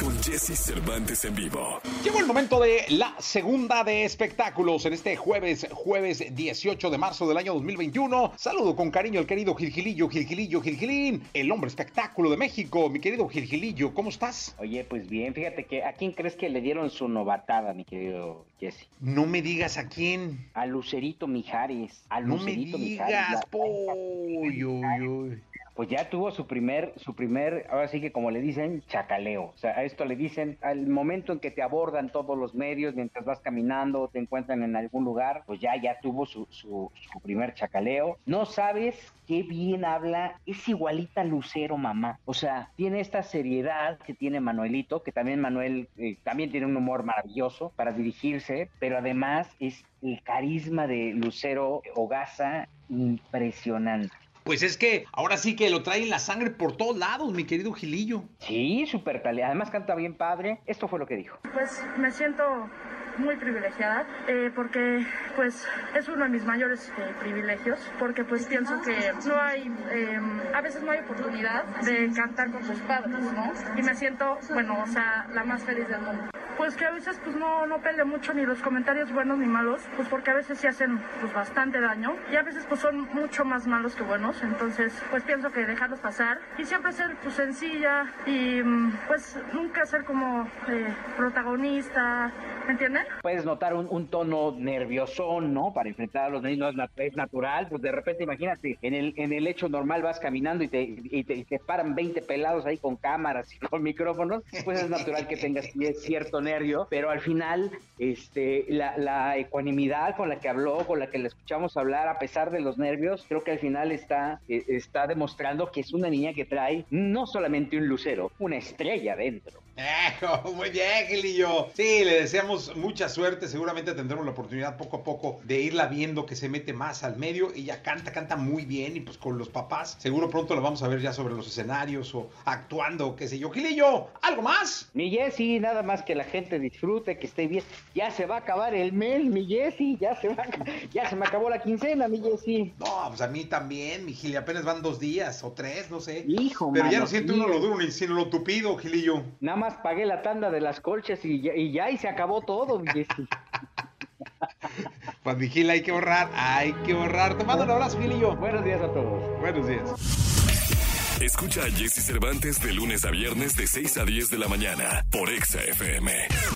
con Jesse Cervantes en vivo. Llegó el momento de la segunda de espectáculos en este jueves, jueves 18 de marzo del año 2021. Saludo con cariño al querido Gilgilillo, Gilgilillo, Gilgilín, el hombre espectáculo de México. Mi querido Gilgilillo, ¿cómo estás? Oye, pues bien, fíjate que ¿a quién crees que le dieron su novatada, mi querido Jesse? No me digas a quién. A Lucerito Mijares. A No me Lucerito digas, Mijares. po. Uy, uy, uy. Pues ya tuvo su primer, su primer, ahora sí que como le dicen, chacaleo. O sea, a esto le dicen al momento en que te abordan todos los medios, mientras vas caminando o te encuentran en algún lugar, pues ya, ya tuvo su, su, primer chacaleo. No sabes qué bien habla, es igualita Lucero, mamá. O sea, tiene esta seriedad que tiene Manuelito, que también Manuel eh, también tiene un humor maravilloso para dirigirse, pero además es el carisma de Lucero Hogaza impresionante. Pues es que ahora sí que lo trae en la sangre por todos lados, mi querido Gilillo. Sí, súper calidad. Además canta bien padre. Esto fue lo que dijo. Pues me siento muy privilegiada eh, porque pues es uno de mis mayores eh, privilegios porque pues pienso que no hay eh, a veces no hay oportunidad de cantar con sus padres no y me siento bueno o sea la más feliz del mundo pues que a veces pues no no pele mucho ni los comentarios buenos ni malos pues porque a veces sí hacen pues bastante daño y a veces pues son mucho más malos que buenos entonces pues pienso que dejarlos pasar y siempre ser pues sencilla y mm, pues nunca ser como eh, protagonista ¿me entienden? Puedes notar un, un tono nerviosón, ¿no? Para enfrentar a los niños, es natural. Pues de repente, imagínate, en el, en el hecho normal vas caminando y te, y te, y te paran 20 pelados ahí con cámaras y con micrófonos. Pues es natural que tengas cierto nervio, pero al final, este, la, la ecuanimidad con la que habló, con la que le escuchamos hablar, a pesar de los nervios, creo que al final está, eh, está demostrando que es una niña que trae no solamente un lucero, una estrella dentro. Ejo, muy bien, Gilillo. Sí, le deseamos mucha suerte. Seguramente tendremos la oportunidad poco a poco de irla viendo que se mete más al medio. Ella canta, canta muy bien y pues con los papás seguro pronto la vamos a ver ya sobre los escenarios o actuando, qué sé yo. Gilillo, ¿algo más? Mi Jessy, nada más que la gente disfrute, que esté bien. Ya se va a acabar el mes, mi Jessy, ya se va, ya se me acabó la quincena, mi Jessy. No, pues a mí también, mi Gili. Apenas van dos días o tres, no sé. Hijo, Pero ya no siente uno lo duro ni sino lo tupido, Gilillo. Nada más pagué la tanda de las colchas y ya, y ya y se acabó todo. Pues mi Gili, hay que ahorrar, hay que ahorrar. Te mando un abrazo, Gilillo. Buenos días a todos. Buenos días. Escucha a Jesse Cervantes de lunes a viernes de 6 a 10 de la mañana por Exa FM.